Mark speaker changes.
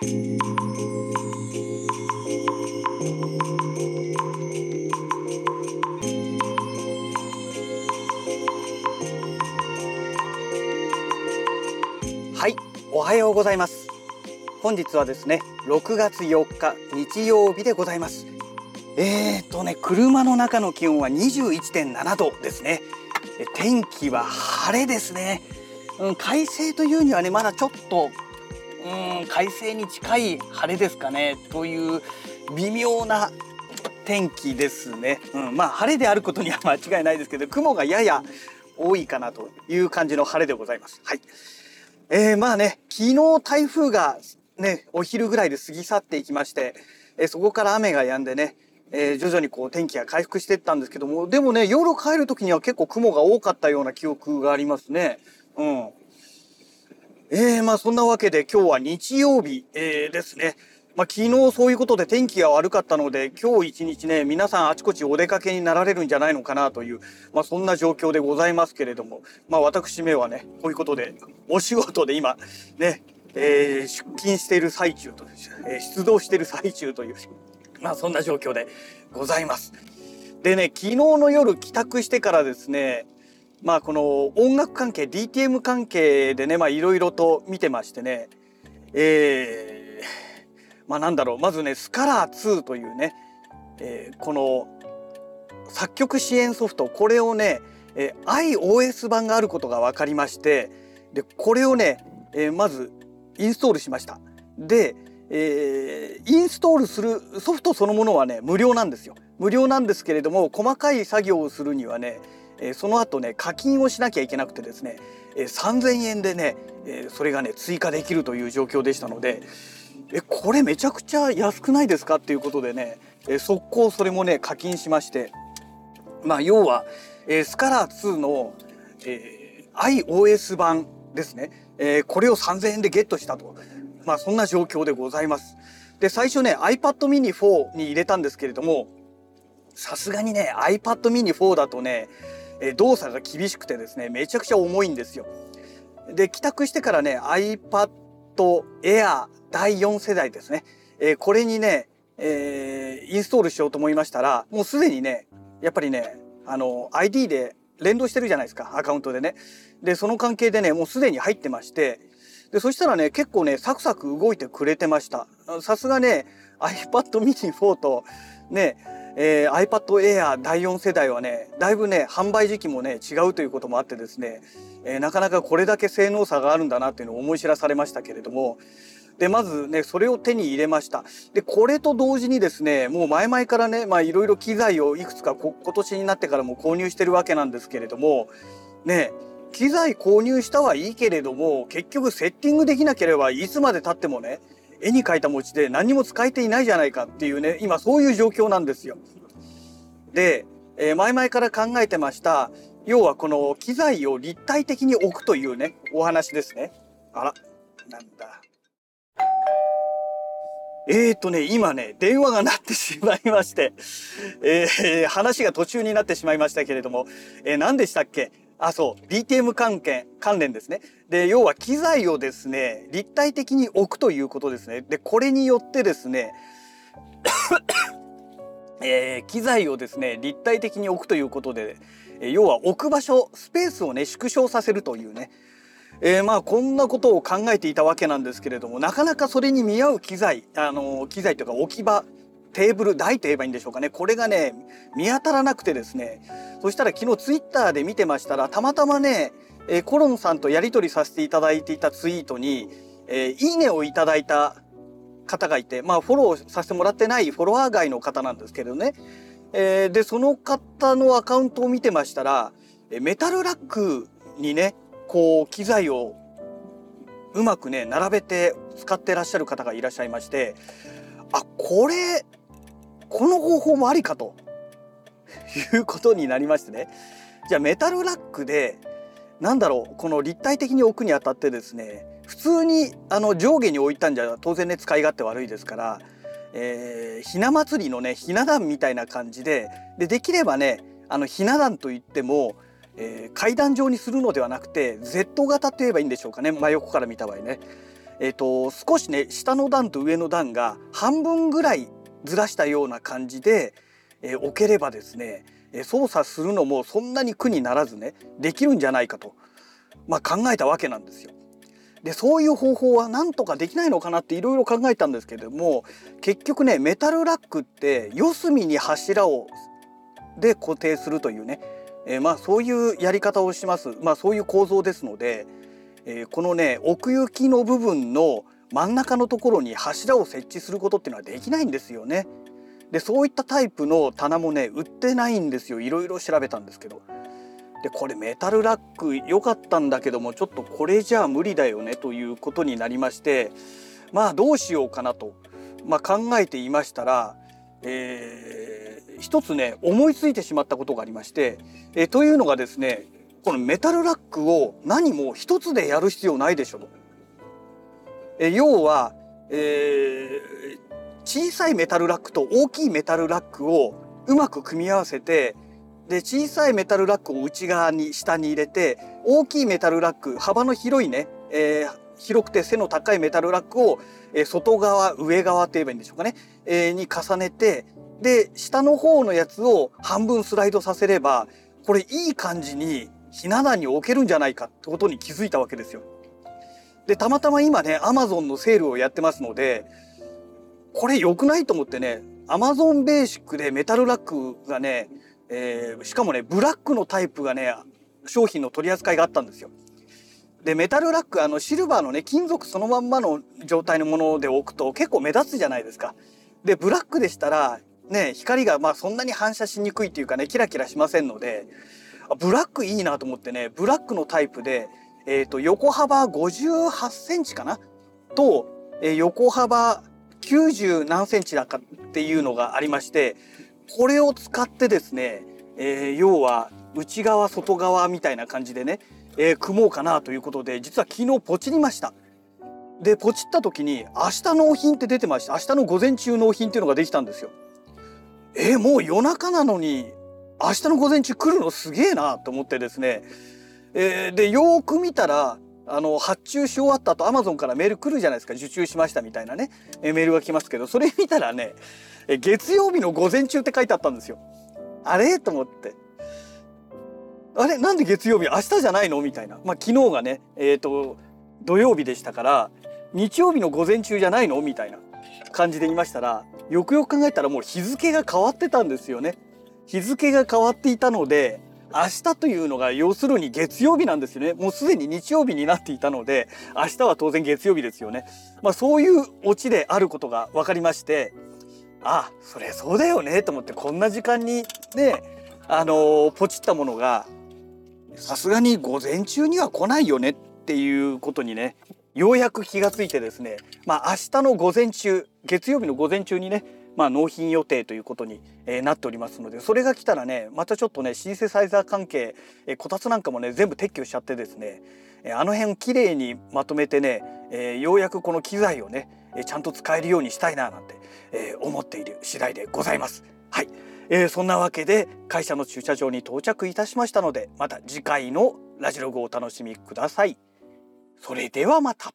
Speaker 1: はいおはようございます。本日はですね6月4日日曜日でございます。えーとね車の中の気温は21.7度ですね。天気は晴れですね、うん、快晴というにはねまだちょっとうん快晴に近い晴れですかねという微妙な天気ですね、うん、まあ晴れであることには間違いないですけど雲がやや多いかなという感じの晴れでございますはいえー、まあね、昨日台風がね、お昼ぐらいで過ぎ去っていきまして、えー、そこから雨が止んでね、えー、徐々にこう天気が回復していったんですけども、でもね、夜帰る時には結構雲が多かったような記憶がありますね。うん。えー、まあそんなわけで今日は日曜日、えー、ですね。まあ、昨日そういうことで天気が悪かったので今日一日ね皆さんあちこちお出かけになられるんじゃないのかなという、まあ、そんな状況でございますけれども、まあ、私めはねこういうことでお仕事で今ね、えー、出勤している最中と、えー、出動している最中という、まあ、そんな状況でございます。でね昨日の夜帰宅してからですねまあこの音楽関係 DTM 関係でねまあいろいろと見てましてねえーまあなんだろうまずねスカラー2というね、えー、この作曲支援ソフトこれをね、えー、iOS 版があることが分かりましてでこれをね、えー、まずインストールしました。で、えー、インストールするソフトそのものはね無料なんですよ。無料なんですけれども細かい作業をするにはね、その後ね課金をしなきゃいけなくてですね、え、3,000円でね、それがね追加できるという状況でしたので、えこれめちゃくちゃ安くないですかっていうことでね、え速攻それもね課金しましてまあ要は、スカラー2の、え、iOS 版ですね、これを3000円でゲットしたとまあそんな状況でございます。で最初ね iPad mini 4に入れたんですけれどもさすがにね iPad mini 4だとね、え動作が厳しくてですねめちゃくちゃ重いんですよ。で帰宅してからね iPad Air 第4世代ですね。え、これにね、えー、インストールしようと思いましたら、もうすでにね、やっぱりね、あの、ID で連動してるじゃないですか、アカウントでね。で、その関係でね、もうすでに入ってまして、で、そしたらね、結構ね、サクサク動いてくれてました。さすがね、iPad mini 4と、ね、えー、iPad Air 第4世代はね、だいぶね、販売時期もね、違うということもあってですね、えー、なかなかこれだけ性能差があるんだなっていうのを思い知らされましたけれども、で、まずね、それを手に入れました。で、これと同時にですね、もう前々からね、まあいろいろ機材をいくつか今年になってからも購入してるわけなんですけれども、ね、機材購入したはいいけれども、結局セッティングできなければいつまで経ってもね、絵に描いた餅で何も使えていないじゃないかっていうね、今そういう状況なんですよ。で、えー、前々から考えてました、要はこの機材を立体的に置くというね、お話ですね。あら、なんだ。えーとね、今ね、電話が鳴ってしまいまして、えー、話が途中になってしまいましたけれども、えー、何でしたっけ？あ、そう、DTM 関係、関連ですね。で、要は機材をですね、立体的に置くということですね。で、これによってですね、えー、機材をですね、立体的に置くということで、要は置く場所、スペースをね、縮小させるというね、えー、まあこんなことを考えていたわけなんですけれどもなかなかそれに見合う機材あの機材というか置き場テーブル台と言えばいいんでしょうかね。これがね見当たらなくてですね。そしたら昨日ツイッターで見てましたらたまたまね、え、コロンさんとやり取りさせていただいていたツイートに、えー、いいねをいただいた方がいてまあフォローさせてもらってないフォロワー外の方なんですけどね、えー、でその方のアカウントを見てましたらメタルラックにねこう機材をうまくね並べて使ってらっしゃる方がいらっしゃいましてあこれこの方法もありかと。いうことになりましてね。じゃあメタルラックでなんだろうこの立体的に置くにあたってですね普通にあの上下に置いたんじゃ当然ね使い勝手悪いですから、えー、ひな祭りのねひな壇みたいな感じででできればねあのひな壇といってもえー、階段状にするのではなくて Z 型といえばいいんでしょうかね真横から見た場合ね、えーと、少しね下の段と上の段が半分ぐらいずらしたような感じで、えー、置ければですね操作するのもそんなに苦にならずねできるんじゃないかと、まあ、考えたわけなんですよ。でそういう方法はなんとかできないのかなっていろいろ考えたんですけれども結局ねメタルラックって四隅に柱をで固定するというね、えー、まあそういうやり方をします、まあ、そういう構造ですので、えー、このね奥行きの部分の真ん中のところに柱を設置することっていうのはできないんですよね。でそういったタイプの棚もね売ってないんですよいろいろ調べたんですけど。でこれメタルラック良かったんだけどもちょっとこれじゃあ無理だよねということになりましてまあどうしようかなと、まあ、考えていましたら、えー、一つね思いついてしまったことがありまして、えー、というのがですねこのメタルラックを何も一つでやる必要ないでしょと。え、要は、えー、小さいメタルラックと大きいメタルラックをうまく組み合わせてで小さいメタルラックを内側に下に入れて大きいメタルラック幅の広いね、えー、広くて背の高いメタルラックを、え、外側上側って言えばいいんでしょうかね、えー、に重ねてで下の方のやつを半分スライドさせればこれいい感じにひな壇に置けるんじゃないかってことに気づいたわけですよ。でたまたま今ねアマゾンのセールをやってますのでこれ良くないと思ってねアマゾンベーシックでメタルラックがね、えー、しかもねブラックのタイプがね商品の取り扱いがあったんですよ。でメタルラックあのシルバーのね金属そのまんまの状態のもので置くと結構目立つじゃないですか。でブラックでしたらね光がまあそんなに反射しにくいっていうかねキラキラしませんのでブラックいいなと思ってねブラックのタイプで、えーと、横幅58センチかな？と、えー、横幅90何センチだかっていうのがありましてこれを使ってですね、えー、要は内側外側みたいな感じでね、えー、組もうかなということで実は昨日ポチりました。でポチった時に明日納品って出てました明日の午前中納品っていうのができたんですよ。えー、もう夜中なのに明日の午前中来るのすげえなと思ってですね、えー、でよく見たらあの発注し終わった後アマゾンからメール来るじゃないですか。受注しましたみたいなね。メールが来ますけどそれ見たらね月曜日の午前中って書いてあったんですよ。あれ？と思って。あれ？なんで月曜日？明日じゃないの？みたいな。まあ昨日がねえっ、ー、と土曜日でしたから日曜日の午前中じゃないの？みたいな。感じで言いましたらよくよく考えたらもう日付が変わってたんですよね。日付が変わっていたので明日というのが要するに月曜日なんですよね。もうすでに日曜日になっていたので、明日は当然月曜日ですよね。まあそういうオチであることが分かりまして、あ、それそうだよねと思ってこんな時間にね、あのー、ポチったものがさすがに午前中には来ないよねっていうことにね、ようやく気がついてですね、まあ明日の午前中、月曜日の午前中にね、まあ、納品予定ということに、えー、なっておりますのでそれが来たらねまたちょっとねシンセサイザー関係、えー、こたつなんかもね全部撤去しちゃってですね、えー、あの辺をきれいにまとめてね、えー、ようやくこの機材をね、えー、ちゃんと使えるようにしたいななんて、えー、思っている次第でございます。はい、えー、そんなわけで会社の駐車場に到着いたしましたのでまた次回のラジログをお楽しみください。それではまた。